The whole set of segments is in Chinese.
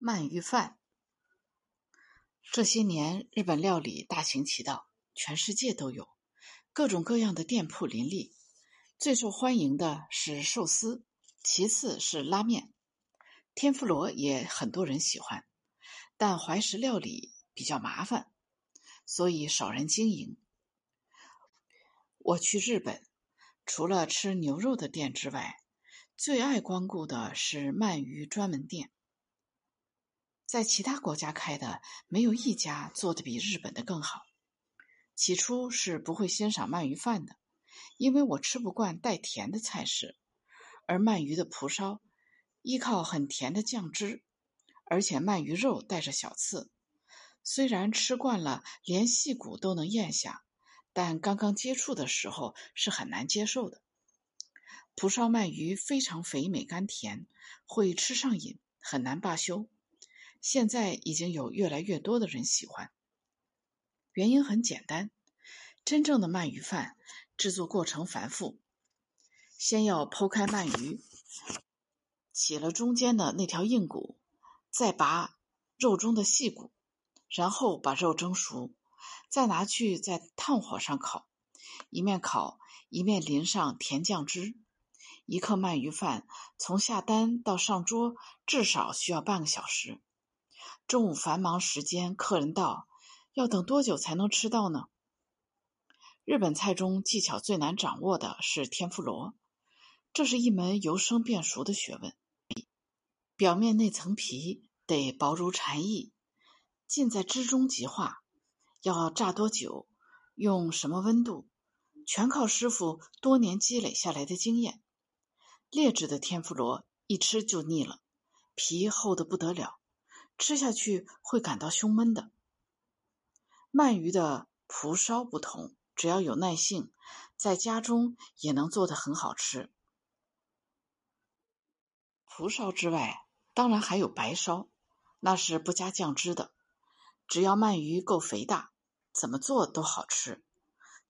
鳗鱼饭。这些年，日本料理大行其道，全世界都有，各种各样的店铺林立。最受欢迎的是寿司，其次是拉面，天妇罗也很多人喜欢。但怀石料理比较麻烦，所以少人经营。我去日本，除了吃牛肉的店之外，最爱光顾的是鳗鱼专门店。在其他国家开的，没有一家做的比日本的更好。起初是不会欣赏鳗鱼饭的，因为我吃不惯带甜的菜式，而鳗鱼的蒲烧依靠很甜的酱汁，而且鳗鱼肉带着小刺，虽然吃惯了，连细骨都能咽下，但刚刚接触的时候是很难接受的。蒲烧鳗鱼非常肥美甘甜，会吃上瘾，很难罢休。现在已经有越来越多的人喜欢，原因很简单：真正的鳗鱼饭制作过程繁复，先要剖开鳗鱼，起了中间的那条硬骨，再拔肉中的细骨，然后把肉蒸熟，再拿去在炭火上烤，一面烤一面淋上甜酱汁。一克鳗鱼饭从下单到上桌至少需要半个小时。中午繁忙时间，客人到，要等多久才能吃到呢？日本菜中技巧最难掌握的是天妇罗，这是一门由生变熟的学问。表面那层皮得薄如蝉翼，浸在汁中即化。要炸多久，用什么温度，全靠师傅多年积累下来的经验。劣质的天妇罗一吃就腻了，皮厚的不得了。吃下去会感到胸闷的。鳗鱼的蒲烧不同，只要有耐性，在家中也能做得很好吃。蒲烧之外，当然还有白烧，那是不加酱汁的。只要鳗鱼够肥大，怎么做都好吃。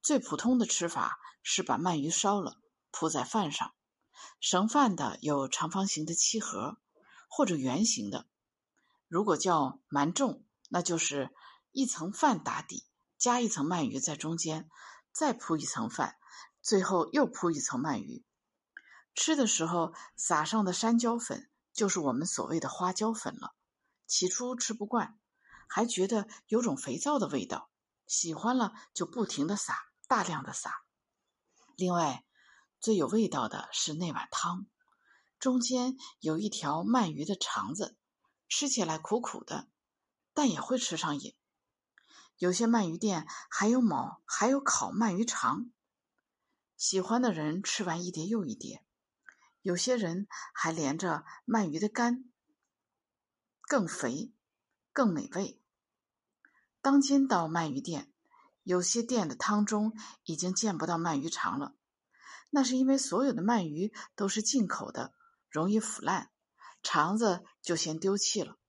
最普通的吃法是把鳗鱼烧了，铺在饭上。盛饭的有长方形的漆盒，或者圆形的。如果叫蛮重，那就是一层饭打底，加一层鳗鱼在中间，再铺一层饭，最后又铺一层鳗鱼。吃的时候撒上的山椒粉，就是我们所谓的花椒粉了。起初吃不惯，还觉得有种肥皂的味道，喜欢了就不停的撒，大量的撒。另外，最有味道的是那碗汤，中间有一条鳗鱼的肠子。吃起来苦苦的，但也会吃上瘾。有些鳗鱼店还有某，还有烤鳗鱼肠。喜欢的人吃完一碟又一碟。有些人还连着鳗鱼的肝，更肥，更美味。当今到鳗鱼店，有些店的汤中已经见不到鳗鱼肠了，那是因为所有的鳗鱼都是进口的，容易腐烂。肠子就先丢弃了。